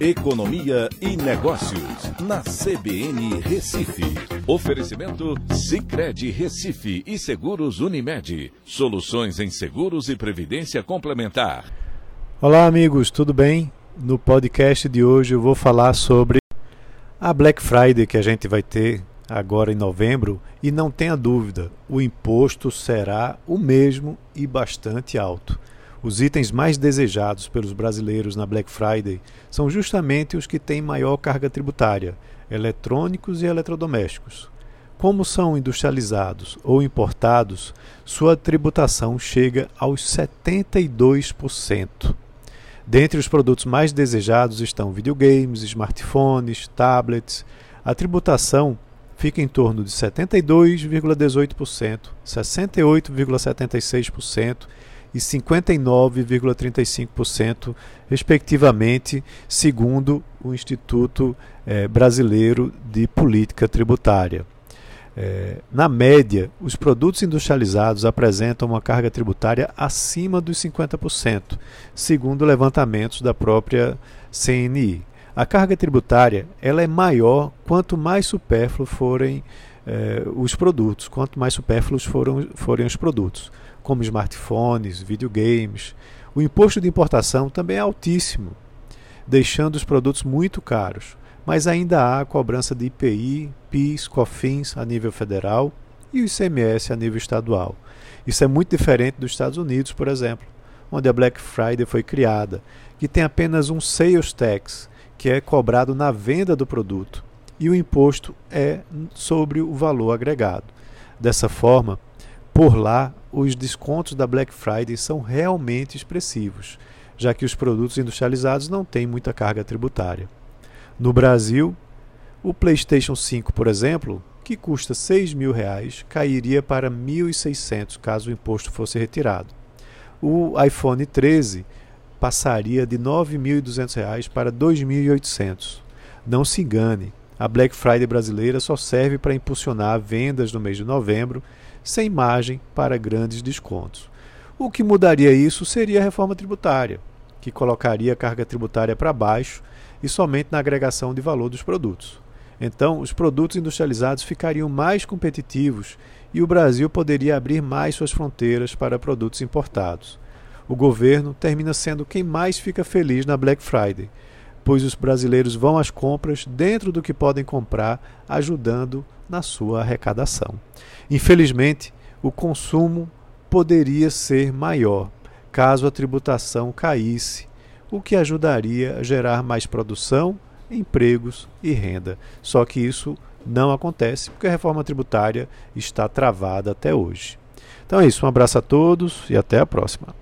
Economia e Negócios, na CBN Recife. Oferecimento Cicred Recife e Seguros Unimed. Soluções em seguros e previdência complementar. Olá, amigos, tudo bem? No podcast de hoje eu vou falar sobre a Black Friday que a gente vai ter agora em novembro e não tenha dúvida, o imposto será o mesmo e bastante alto. Os itens mais desejados pelos brasileiros na Black Friday são justamente os que têm maior carga tributária, eletrônicos e eletrodomésticos. Como são industrializados ou importados, sua tributação chega aos 72%. Dentre os produtos mais desejados estão videogames, smartphones, tablets. A tributação fica em torno de 72,18%, 68,76% e 59,35%, respectivamente, segundo o Instituto eh, Brasileiro de Política Tributária. Eh, na média, os produtos industrializados apresentam uma carga tributária acima dos 50%, segundo levantamentos da própria CNI. A carga tributária ela é maior quanto mais supérfluos forem eh, os produtos, quanto mais supérfluos foram, forem os produtos como smartphones, videogames. O imposto de importação também é altíssimo, deixando os produtos muito caros, mas ainda há a cobrança de IPI, PIS, COFINS a nível federal e o ICMS a nível estadual. Isso é muito diferente dos Estados Unidos, por exemplo, onde a Black Friday foi criada, que tem apenas um sales tax, que é cobrado na venda do produto, e o imposto é sobre o valor agregado. Dessa forma, por lá, os descontos da Black Friday são realmente expressivos, já que os produtos industrializados não têm muita carga tributária. No Brasil, o PlayStation 5, por exemplo, que custa 6 mil reais, cairia para 1.600 caso o imposto fosse retirado. O iPhone 13 passaria de 9.200 reais para 2.800. Não se engane, a Black Friday brasileira só serve para impulsionar vendas no mês de novembro sem margem para grandes descontos. O que mudaria isso seria a reforma tributária, que colocaria a carga tributária para baixo e somente na agregação de valor dos produtos. Então, os produtos industrializados ficariam mais competitivos e o Brasil poderia abrir mais suas fronteiras para produtos importados. O governo termina sendo quem mais fica feliz na Black Friday, pois os brasileiros vão às compras dentro do que podem comprar, ajudando na sua arrecadação. Infelizmente, o consumo poderia ser maior caso a tributação caísse, o que ajudaria a gerar mais produção, empregos e renda. Só que isso não acontece porque a reforma tributária está travada até hoje. Então é isso, um abraço a todos e até a próxima.